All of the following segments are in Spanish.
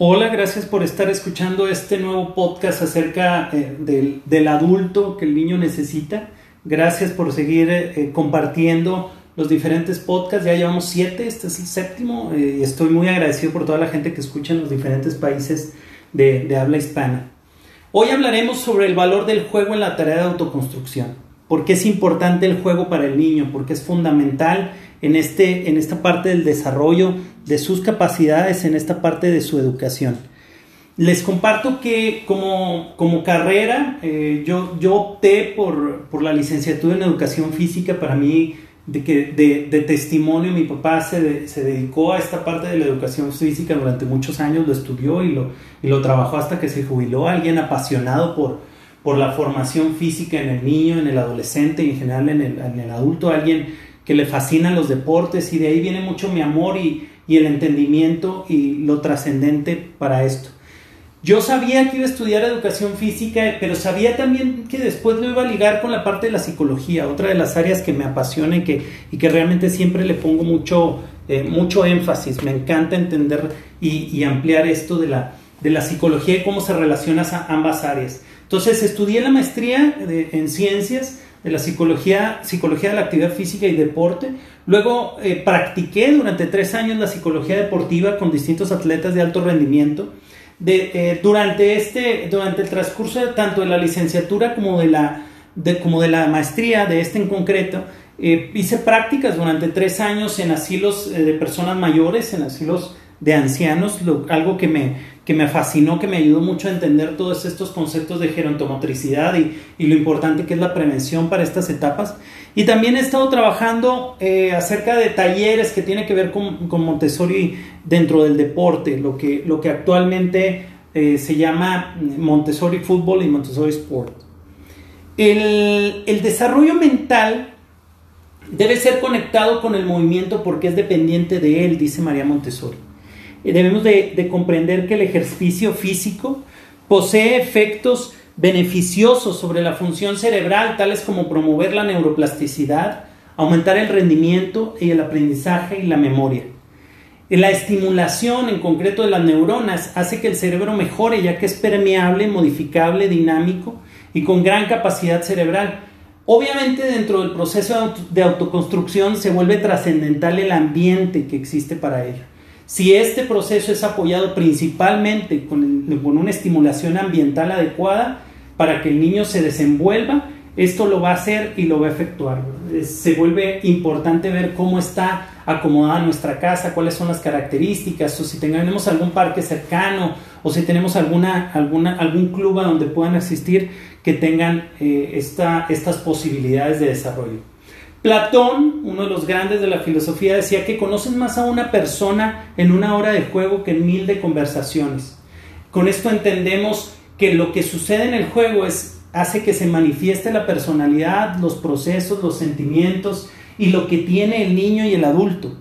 Hola, gracias por estar escuchando este nuevo podcast acerca eh, del, adulto que el niño necesita. Gracias por seguir eh, compartiendo los diferentes podcasts. Ya llevamos siete, este es el séptimo eh, y estoy muy agradecido por toda la gente que escucha en los diferentes países de, de habla hispana. Hoy hablaremos sobre el valor del juego en la tarea de autoconstrucción. ¿Por qué es importante el juego para el niño? Porque es fundamental en, este, en esta parte del desarrollo de sus capacidades, en esta parte de su educación. Les comparto que como, como carrera eh, yo, yo opté por, por, la licenciatura en educación física. Para mí, de, que, de, testimonio, mi papá se, se, dedicó a esta parte de la educación física durante muchos años, lo estudió y lo, y lo trabajó hasta que se jubiló. Alguien apasionado por, por la formación física en el niño, en el adolescente y en general en el, en el adulto. Alguien que le fascinan los deportes y de ahí viene mucho mi amor y, y el entendimiento y lo trascendente para esto. Yo sabía que iba a estudiar educación física, pero sabía también que después lo iba a ligar con la parte de la psicología, otra de las áreas que me apasiona y que, y que realmente siempre le pongo mucho, eh, mucho énfasis. Me encanta entender y, ampliar esto de la, de la psicología y cómo se relaciona a ambas áreas. Entonces estudié la maestría en ciencias de la psicología, psicología de la actividad física y deporte. Luego eh, practiqué durante tres años la psicología deportiva con distintos atletas de alto rendimiento. De, eh, durante, este, durante el transcurso tanto de la licenciatura como de la, de, como de la maestría, de este en concreto, eh, hice prácticas durante tres años en asilos de personas mayores, en asilos de ancianos, algo que me, que me fascinó, que me ayudó mucho a entender todos estos conceptos de gerontomotricidad y, lo importante que es la prevención para estas etapas. Y también he estado trabajando eh, acerca de talleres que tienen que ver con, Montessori dentro del deporte, lo que, actualmente eh, se llama Montessori Fútbol y Montessori Sport. El desarrollo mental debe ser conectado con el movimiento porque es dependiente de él, dice María Montessori. Eh, debemos de, de comprender que el ejercicio físico posee efectos beneficiosos sobre la función cerebral, tales como promover la neuroplasticidad, aumentar el rendimiento y el aprendizaje y la memoria. La estimulación en concreto de las neuronas hace que el cerebro mejore ya que es permeable, modificable, dinámico y con gran capacidad cerebral. Obviamente dentro del proceso de autoconstrucción se vuelve trascendental el ambiente que existe para ello. Si este proceso es apoyado principalmente con, una estimulación ambiental adecuada para que el niño se desenvuelva, esto lo va a hacer y lo va a efectuar. Se vuelve importante ver cómo está acomodada nuestra casa, cuáles son las características, o si tenemos algún parque cercano, o si tenemos alguna, alguna, algún club a donde puedan asistir que tengan eh, esta, estas posibilidades de desarrollo. Platón, uno de los grandes de la filosofía, decía que conocen más a una persona en una hora de juego que en mil de conversaciones. Con esto entendemos que lo que sucede en el juego es, hace que se manifieste la personalidad, los procesos, los sentimientos y lo que tiene el niño y el adulto.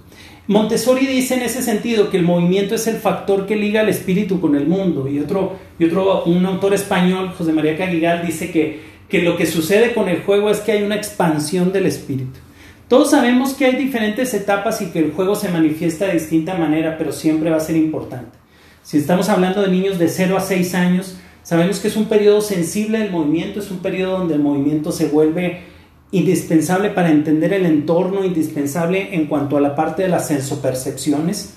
Montessori dice en ese sentido que el movimiento es el factor que liga al espíritu con el mundo. Y otro, y otro un autor español, José María Caguigal, dice que que lo que sucede con el juego es que hay una expansión del espíritu. Todos sabemos que hay diferentes etapas y que el juego se manifiesta de distinta manera, pero siempre va a ser importante. Si estamos hablando de niños de 0 a 6 años, sabemos que es un periodo sensible del movimiento, es un periodo donde el movimiento se vuelve indispensable para entender el entorno, indispensable en cuanto a la parte de las sensopercepciones.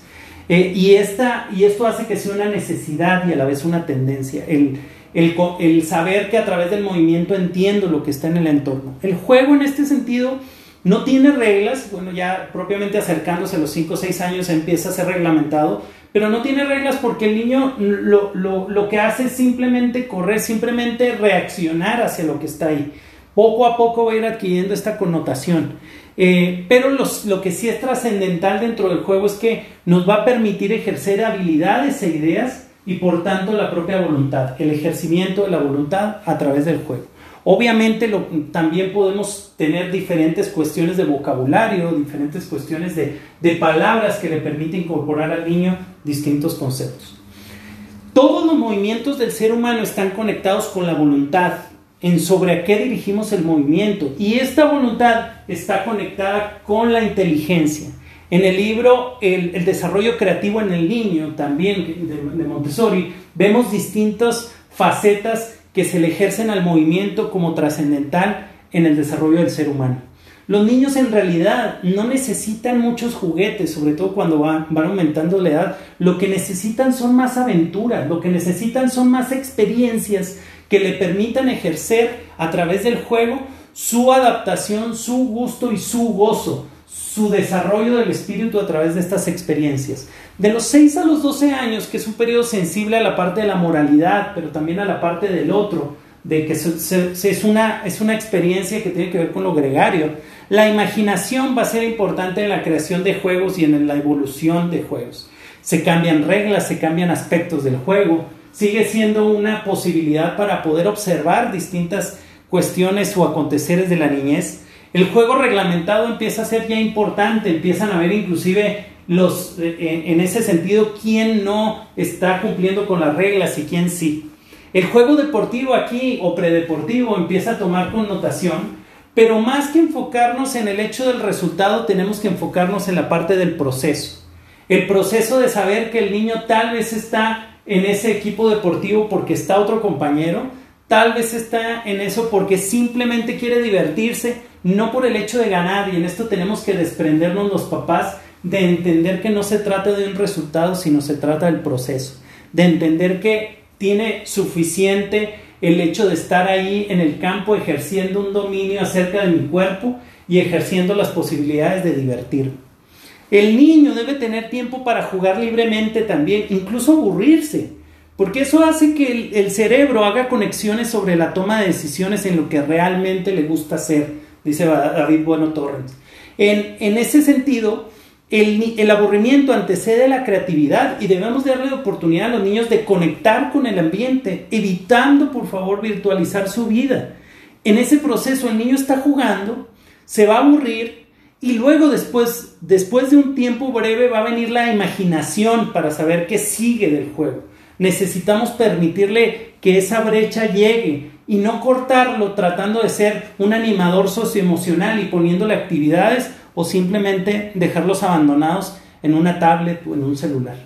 Eh, y, esta, y esto hace que sea una necesidad y a la vez una tendencia. El, el, saber que a través del movimiento entiendo lo que está en el entorno. El juego en este sentido no tiene reglas, bueno, ya propiamente acercándose a los 5 o 6 años empieza a ser reglamentado, pero no tiene reglas porque el niño lo, lo, lo, que hace es simplemente correr, simplemente reaccionar hacia lo que está ahí. Poco a poco va a ir adquiriendo esta connotación. Eh, pero los, lo que sí es trascendental dentro del juego es que nos va a permitir ejercer habilidades e ideas y por tanto la propia voluntad, el ejercimiento de la voluntad a través del juego. Obviamente también podemos tener diferentes cuestiones de vocabulario, diferentes cuestiones de, de palabras que le permiten incorporar al niño distintos conceptos. Todos los movimientos del ser humano están conectados con la voluntad, en sobre a qué dirigimos el movimiento, y esta voluntad está conectada con la inteligencia. En el libro El, desarrollo creativo en el niño, también de, Montessori, vemos distintas facetas que se le ejercen al movimiento como trascendental en el desarrollo del ser humano. Los niños en realidad no necesitan muchos juguetes, sobre todo cuando van, van, aumentando la edad. Lo que necesitan son más aventuras, lo que necesitan son más experiencias que le permitan ejercer a través del juego su adaptación, su gusto y su gozo, su desarrollo del espíritu a través de estas experiencias. De los 6 a los 12 años, que es un periodo sensible a la parte de la moralidad, pero también a la parte del otro, de que es, una, es una experiencia que tiene que ver con lo gregario. La imaginación va a ser importante en la creación de juegos y en la evolución de juegos. Se cambian reglas, se cambian aspectos del juego, sigue siendo una posibilidad para poder observar distintas cuestiones o aconteceres de la niñez. El juego reglamentado empieza a ser ya importante, empiezan a ver inclusive los, eh, en ese sentido, quién no está cumpliendo con las reglas y quién sí. El juego deportivo aquí o predeportivo empieza a tomar connotación, pero más que enfocarnos en el hecho del resultado, tenemos que enfocarnos en la parte del proceso. El proceso de saber que el niño tal vez está en ese equipo deportivo porque está otro compañero, tal vez está en eso porque simplemente quiere divertirse, no por el hecho de ganar, y en esto tenemos que desprendernos los papás de entender que no se trata de un resultado, sino se trata del proceso, de entender que tiene suficiente el hecho de estar ahí en el campo ejerciendo un dominio acerca de mi cuerpo y ejerciendo las posibilidades de divertir. El niño debe tener tiempo para jugar libremente también, incluso aburrirse, porque eso hace que el, cerebro haga conexiones sobre la toma de decisiones en lo que realmente le gusta hacer, dice David Bueno Torres. En, en ese sentido, el, aburrimiento antecede la creatividad y debemos darle oportunidad a los niños de conectar con el ambiente, evitando por favor virtualizar su vida. En ese proceso el niño está jugando, se va a aburrir y luego después, después de un tiempo breve va a venir la imaginación para saber qué sigue del juego. Necesitamos permitirle que esa brecha llegue y no cortarlo tratando de ser un animador socioemocional y poniéndole actividades o simplemente dejarlos abandonados en una tablet o en un celular.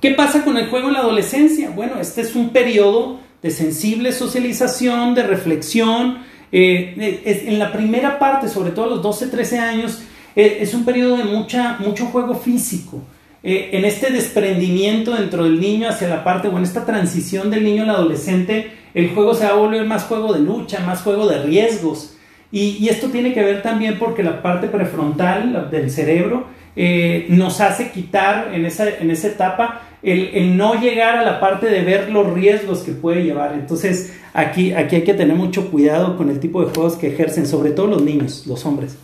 ¿Qué pasa con el juego en la adolescencia? Bueno, este es un periodo de sensible socialización, de reflexión. Eh, en la primera parte, sobre todo a los 12, 13 años, eh, es un periodo de mucha, mucho juego físico. Eh, en este desprendimiento dentro del niño hacia la parte, o en esta transición del niño al adolescente, el juego se va a volver más juego de lucha, más juego de riesgos. Y, esto tiene que ver también porque la parte prefrontal del cerebro eh, nos hace quitar en esa, en esa etapa el, no llegar a la parte de ver los riesgos que puede llevar. Entonces aquí, aquí hay que tener mucho cuidado con el tipo de juegos que ejercen, sobre todo los niños, los hombres.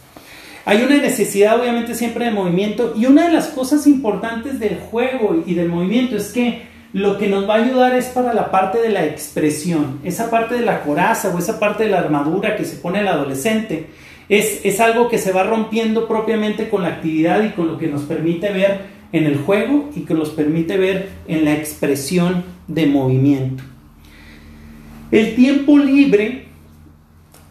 Hay una necesidad obviamente siempre de movimiento y una de las cosas importantes del juego y del movimiento es que lo que nos va a ayudar es para la parte de la expresión, esa parte de la coraza o esa parte de la armadura que se pone el adolescente. Es, es algo que se va rompiendo propiamente con la actividad y con lo que nos permite ver en el juego y que nos permite ver en la expresión de movimiento. El tiempo libre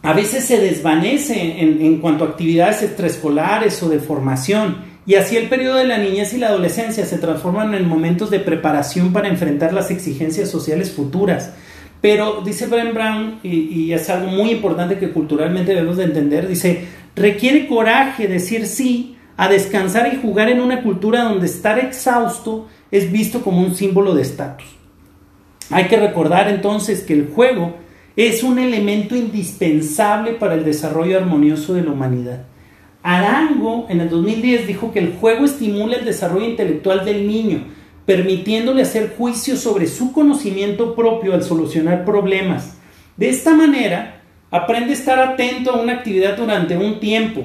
a veces se desvanece en, cuanto a actividades extraescolares o de formación y así el periodo de la niñez y la adolescencia se transforman en momentos de preparación para enfrentar las exigencias sociales futuras. Pero dice Brent Brown, y, es algo muy importante que culturalmente debemos de entender, dice, requiere coraje decir sí a descansar y jugar en una cultura donde estar exhausto es visto como un símbolo de estatus. Hay que recordar entonces que el juego es un elemento indispensable para el desarrollo armonioso de la humanidad. Arango en el 2010 dijo que el juego estimula el desarrollo intelectual del niño, permitiéndole hacer juicios sobre su conocimiento propio al solucionar problemas. De esta manera, aprende a estar atento a una actividad durante un tiempo,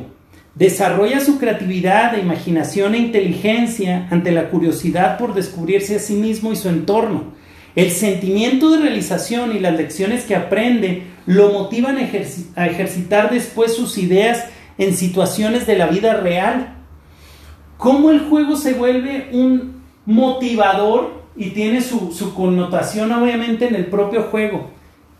desarrolla su creatividad, imaginación e inteligencia ante la curiosidad por descubrirse a sí mismo y su entorno. El sentimiento de realización y las lecciones que aprende lo motivan a, ejercitar después sus ideas en situaciones de la vida real. Cómo el juego se vuelve un motivador y tiene su, connotación obviamente en el propio juego.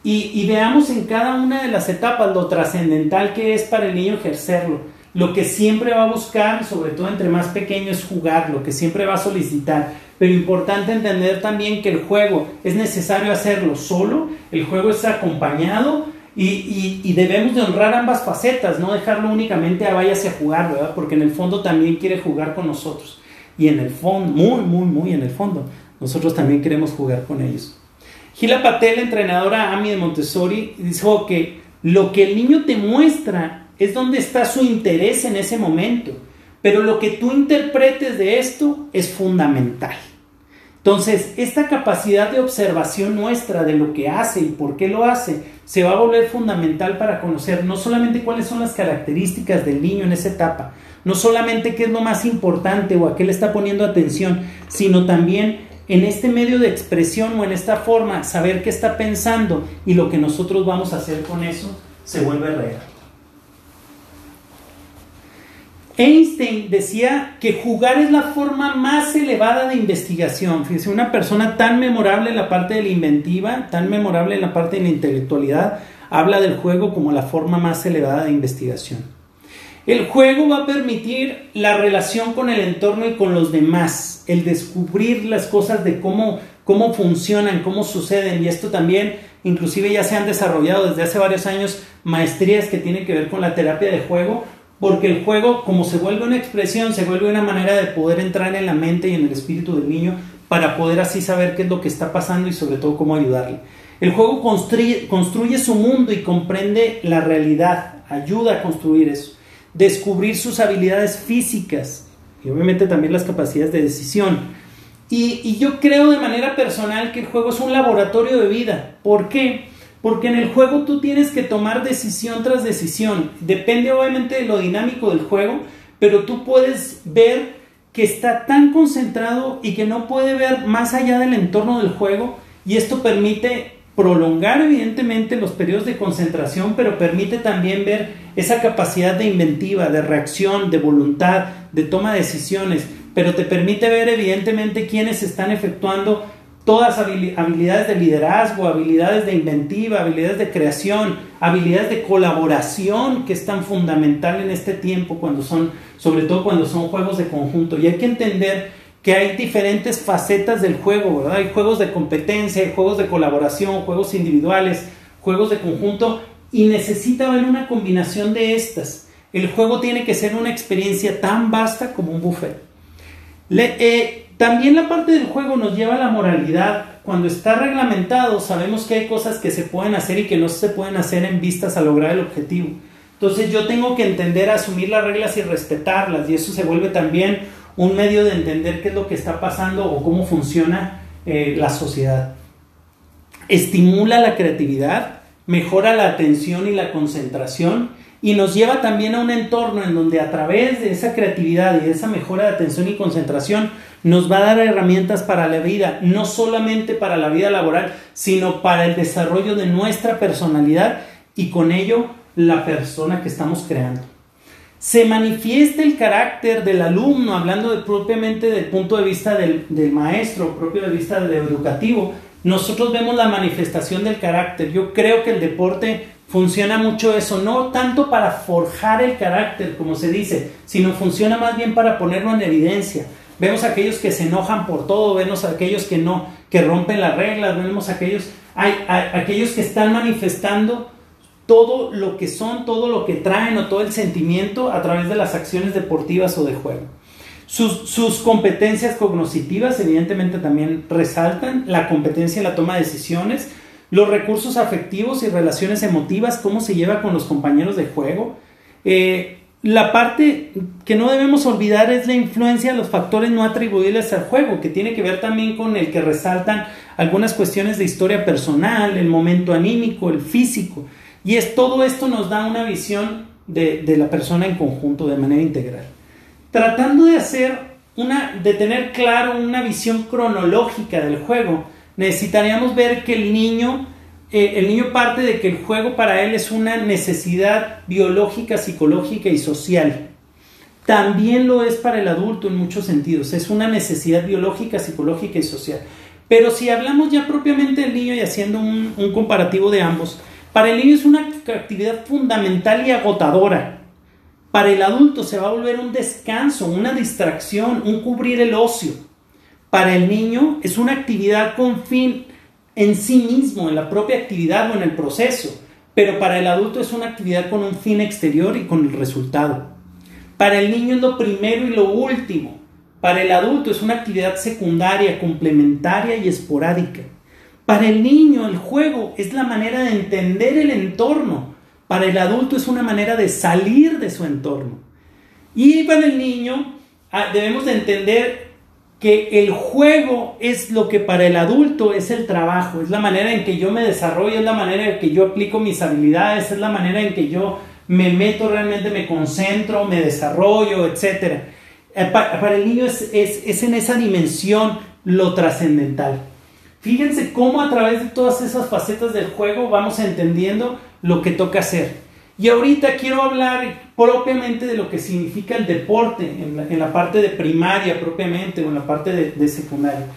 Y, veamos en cada una de las etapas lo trascendental que es para el niño ejercerlo. Lo que siempre va a buscar, sobre todo entre más pequeño, es jugar, lo que siempre va a solicitar. Pero importante entender también que el juego es necesario hacerlo solo, el juego es acompañado y, debemos de honrar ambas facetas, no dejarlo únicamente a váyase a jugar, ¿verdad? Porque en el fondo también quiere jugar con nosotros. Y en el fondo, muy, muy, muy en el fondo, nosotros también queremos jugar con ellos. Gila Patel, entrenadora AMI de Montessori, dijo que lo que el niño te muestra es donde está su interés en ese momento, pero lo que tú interpretes de esto es fundamental. Entonces, esta capacidad de observación nuestra de lo que hace y por qué lo hace, se va a volver fundamental para conocer no solamente cuáles son las características del niño en esa etapa, no solamente qué es lo más importante o a qué le está poniendo atención, sino también en este medio de expresión o en esta forma, saber qué está pensando y lo que nosotros vamos a hacer con eso se vuelve real. Einstein decía que jugar es la forma más elevada de investigación. Fíjese, una persona tan memorable en la parte de la inventiva, tan memorable en la parte de la intelectualidad, habla del juego como la forma más elevada de investigación. El juego va a permitir la relación con el entorno y con los demás, el descubrir las cosas de cómo, cómo funcionan, cómo suceden, y esto también, inclusive ya se han desarrollado desde hace varios años maestrías que tienen que ver con la terapia de juego, porque el juego, como se vuelve una expresión, se vuelve una manera de poder entrar en la mente y en el espíritu del niño para poder así saber qué es lo que está pasando y sobre todo cómo ayudarle. El juego construye, su mundo y comprende la realidad, ayuda a construir eso, descubrir sus habilidades físicas y obviamente también las capacidades de decisión. Y, y yo creo de manera personal que el juego es un laboratorio de vida. ¿Por qué? Porque en el juego tú tienes que tomar decisión tras decisión. Depende obviamente de lo dinámico del juego, pero tú puedes ver que está tan concentrado y que no puede ver más allá del entorno del juego y esto permite prolongar evidentemente los periodos de concentración, pero permite también ver esa capacidad de inventiva, de reacción, de voluntad, de toma de decisiones, pero te permite ver evidentemente quiénes están efectuando todas habilidades de liderazgo, habilidades de inventiva, habilidades de creación, habilidades de colaboración que es tan fundamental en este tiempo cuando son, sobre todo cuando son juegos de conjunto. Y hay que entender que hay diferentes facetas del juego, ¿verdad? Hay juegos de competencia, hay juegos de colaboración, juegos individuales, juegos de conjunto y necesita haber una combinación de estas. El juego tiene que ser una experiencia tan vasta como un buffet. Le, eh, también la parte del juego nos lleva a la moralidad. Cuando está reglamentado, sabemos que hay cosas que se pueden hacer y que no se pueden hacer en vistas a lograr el objetivo. Entonces yo tengo que entender, asumir las reglas y respetarlas. Y eso se vuelve también un medio de entender qué es lo que está pasando o cómo funciona eh, la sociedad. Estimula la creatividad, mejora la atención y la concentración y nos lleva también a un entorno en donde a través de esa creatividad y de esa mejora de atención y concentración nos va a dar herramientas para la vida, no solamente para la vida laboral, sino para el desarrollo de nuestra personalidad y con ello la persona que estamos creando. Se manifiesta el carácter del alumno, hablando propiamente del punto de vista del, del maestro, propio de vista del educativo, nosotros vemos la manifestación del carácter. Yo creo que el deporte funciona mucho eso, no tanto para forjar el carácter, como se dice, sino funciona más bien para ponerlo en evidencia. Vemos aquellos que se enojan por todo, vemos a aquellos que no, que rompen las reglas, vemos aquellos, hay, aquellos que están manifestando todo lo que son, todo lo que traen o todo el sentimiento a través de las acciones deportivas o de juego. Sus, sus, competencias cognitivas evidentemente también resaltan la competencia en la toma de decisiones, los recursos afectivos y relaciones emotivas, cómo se lleva con los compañeros de juego, eh, la parte que no debemos olvidar es la influencia de los factores no atribuibles al juego, que tiene que ver también con el que resaltan algunas cuestiones de historia personal, el momento anímico, el físico. Y es todo esto nos da una visión de, de la persona en conjunto, de manera integral. Tratando de hacer una, de tener claro una visión cronológica del juego, necesitaríamos ver que el niño eh, el niño parte de que el juego para él es una necesidad biológica, psicológica y social. También lo es para el adulto en muchos sentidos. Es una necesidad biológica, psicológica y social. Pero si hablamos ya propiamente del niño y haciendo un, un comparativo de ambos, para el niño es una actividad fundamental y agotadora. para el adulto se va a volver un descanso, una distracción, un cubrir el ocio. Para el niño es una actividad con fin en sí mismo, en la propia actividad o en el proceso, pero para el adulto es una actividad con un fin exterior y con el resultado. Para el niño es lo primero y lo último. Para el adulto es una actividad secundaria, complementaria y esporádica. Para el niño el juego es la manera de entender el entorno. Para el adulto es una manera de salir de su entorno. Y para el niño ah, debemos de entender que el juego es lo que para el adulto es el trabajo, es la manera en que yo me desarrollo, es la manera en que yo aplico mis habilidades, es la manera en que yo me meto realmente, me concentro, me desarrollo, etc. Eh, para el niño es, es en esa dimensión lo trascendental. Fíjense cómo a través de todas esas facetas del juego vamos entendiendo lo que toca hacer. Y ahorita quiero hablar propiamente de lo que significa el deporte en la, parte de primaria propiamente o en la parte de, secundaria.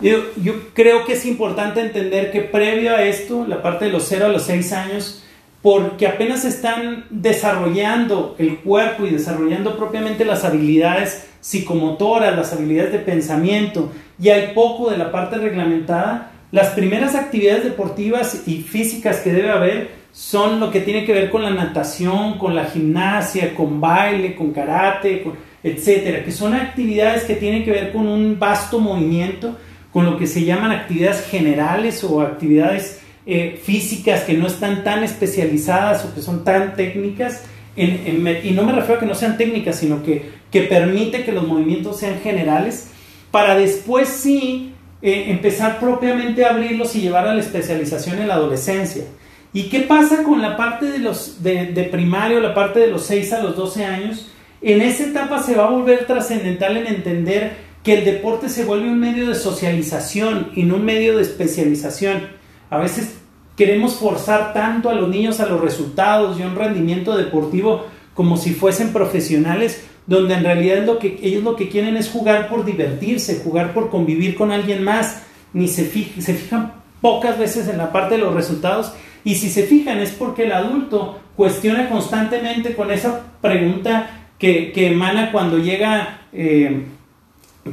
Yo, yo, creo que es importante entender que previo a esto, la parte de los 0 a los 6 años, porque apenas están desarrollando el cuerpo y desarrollando propiamente las habilidades psicomotoras, las habilidades de pensamiento, y hay poco de la parte reglamentada, las primeras actividades deportivas y físicas que debe haber son lo que tiene que ver con la natación, con la gimnasia, con baile, con karate, etcétera, que son actividades que tienen que ver con un vasto movimiento, con lo que se llaman actividades generales o actividades eh, físicas que no están tan especializadas o que son tan técnicas. y no me refiero a que no sean técnicas, sino que, que permite que los movimientos sean generales, para después sí eh, empezar propiamente a abrirlos y llevar a la especialización en la adolescencia. ¿Y qué pasa con la parte de, los, de, primario, la parte de los 6 a los 12 años? En esa etapa se va a volver trascendental en entender que el deporte se vuelve un medio de socialización y no un medio de especialización. A veces queremos forzar tanto a los niños a los resultados y a un rendimiento deportivo como si fuesen profesionales, donde en realidad ellos lo que quieren es jugar por divertirse, jugar por convivir con alguien más, ni se, se fijan pocas veces en la parte de los resultados y si se fijan es porque el adulto cuestiona constantemente con esa pregunta que, emana cuando llega... Eh,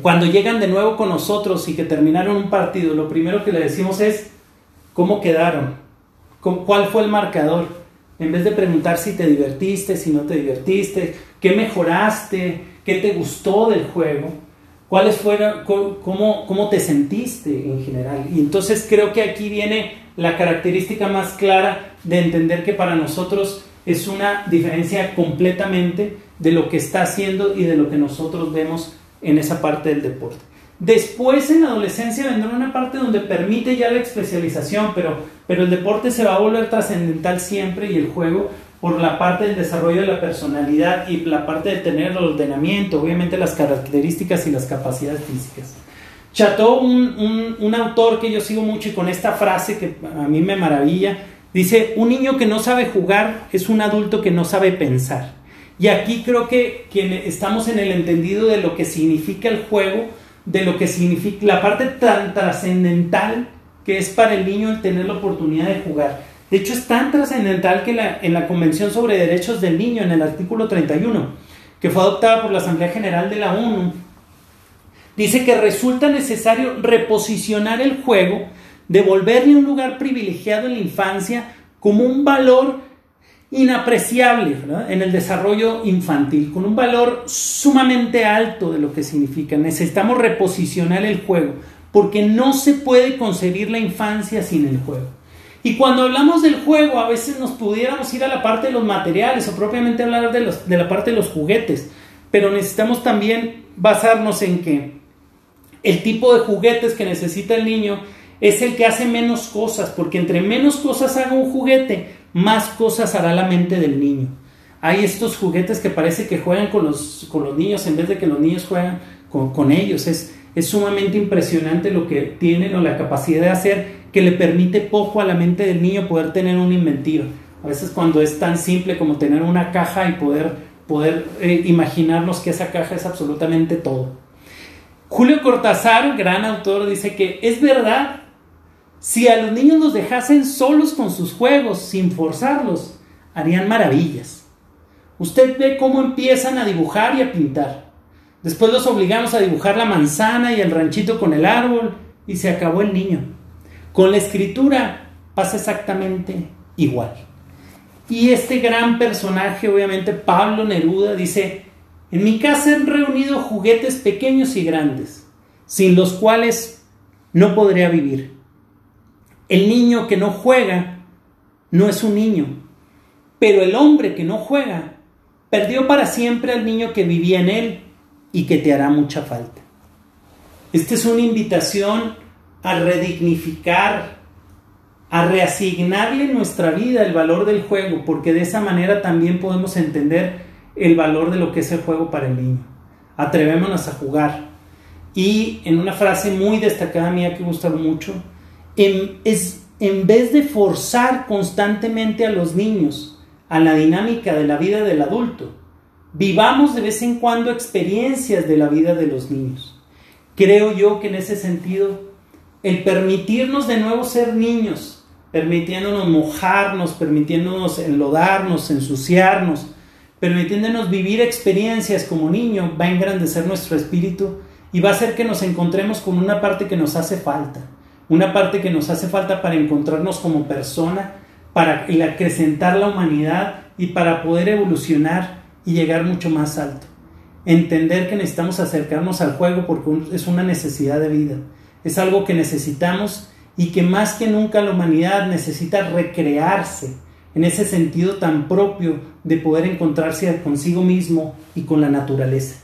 cuando llegan de nuevo con nosotros y que terminaron un partido, lo primero que le decimos es cómo quedaron, cuál fue el marcador, en vez de preguntar si te divertiste, si no te divertiste, qué mejoraste, qué te gustó del juego, cuáles fueron, cómo, cómo te sentiste en general. Y entonces creo que aquí viene la característica más clara de entender que para nosotros es una diferencia completamente de lo que está haciendo y de lo que nosotros vemos en esa parte del deporte. Después en la adolescencia vendrá una parte donde permite ya la especialización, pero, pero el deporte se va a volver trascendental siempre y el juego por la parte del desarrollo de la personalidad y la parte de tener el ordenamiento, obviamente las características y las capacidades físicas. Chateau, un, autor que yo sigo mucho y con esta frase que a mí me maravilla, dice, un niño que no sabe jugar es un adulto que no sabe pensar. Y aquí creo que, estamos en el entendido de lo que significa el juego, de lo que significa la parte tan trascendental que es para el niño el tener la oportunidad de jugar. De hecho, es tan trascendental que en la Convención sobre Derechos del Niño, en el artículo 31, que fue adoptada por la Asamblea General de la ONU, Dice que resulta necesario reposicionar el juego, devolverle un lugar privilegiado en la infancia como un valor inapreciable en el desarrollo infantil, con un valor sumamente alto de lo que significa. Necesitamos reposicionar el juego, porque no se puede concebir la infancia sin el juego. Y cuando hablamos del juego, a veces nos pudiéramos ir a la parte de los materiales o propiamente hablar de, de la parte de los juguetes, pero necesitamos también basarnos en que el tipo de juguetes que necesita el niño es el que hace menos cosas, porque entre menos cosas haga un juguete, más cosas hará la mente del niño. Hay estos juguetes que parece que juegan con los, con los niños en vez de que los niños juegan con, ellos. Es, es sumamente impresionante lo que tienen o la capacidad de hacer que le permite poco a la mente del niño poder tener un inventivo. A veces cuando es tan simple como tener una caja y poder, poder eh, imaginarnos que esa caja es absolutamente todo. Julio Cortázar, gran autor, dice que es verdad, si a los niños los dejasen solos con sus juegos, sin forzarlos, harían maravillas. Usted ve cómo empiezan a dibujar y a pintar. Después los obligamos a dibujar la manzana y el ranchito con el árbol y se acabó el niño. Con la escritura pasa exactamente igual. Y este gran personaje, obviamente Pablo Neruda, dice, en mi casa han reunido juguetes pequeños y grandes, sin los cuales no podría vivir. El niño que no juega no es un niño, pero el hombre que no juega perdió para siempre al niño que vivía en él y que te hará mucha falta. Esta es una invitación a redignificar, a reasignarle nuestra vida el valor del juego, porque de esa manera también podemos entender el valor de lo que es el juego para el niño. Atrevémonos a jugar. Y en una frase muy destacada mía que gusta mucho, en, es, en vez de forzar constantemente a los niños a la dinámica de la vida del adulto, vivamos de vez en cuando experiencias de la vida de los niños. Creo yo que en ese sentido, el permitirnos de nuevo ser niños, permitiéndonos mojarnos, permitiéndonos enlodarnos, ensuciarnos, permitiéndonos vivir experiencias como niño, va a engrandecer nuestro espíritu y va a hacer que nos encontremos con una parte que nos hace falta, una parte que nos hace falta para encontrarnos como persona, para acrecentar la humanidad y para poder evolucionar y llegar mucho más alto. Entender que necesitamos acercarnos al juego porque es una necesidad de vida, es algo que necesitamos y que más que nunca la humanidad necesita recrearse en ese sentido tan propio de poder encontrarse consigo mismo y con la naturaleza.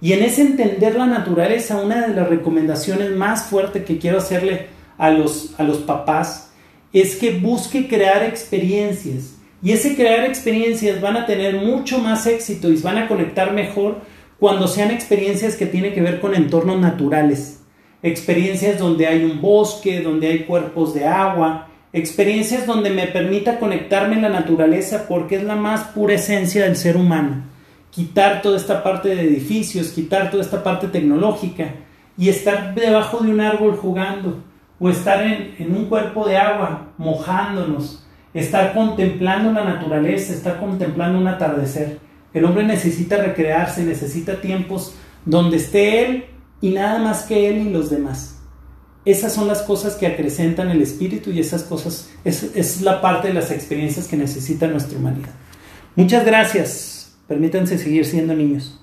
Y en ese entender la naturaleza, una de las recomendaciones más fuertes que quiero hacerle a los, a los papás es que busque crear experiencias. Y ese crear experiencias van a tener mucho más éxito y van a conectar mejor cuando sean experiencias que tienen que ver con entornos naturales experiencias donde hay un bosque, donde hay cuerpos de agua, experiencias donde me permita conectarme en la naturaleza porque es la más pura esencia del ser humano. Quitar toda esta parte de edificios, quitar toda esta parte tecnológica y estar debajo de un árbol jugando o estar en, en un cuerpo de agua mojándonos, estar contemplando la naturaleza, estar contemplando un atardecer. El hombre necesita recrearse, necesita tiempos donde esté él y nada más que Él y los demás. Esas son las cosas que acrecentan el espíritu y esas cosas es, es la parte de las experiencias que necesita nuestra humanidad. Muchas gracias. Permítanse seguir siendo niños.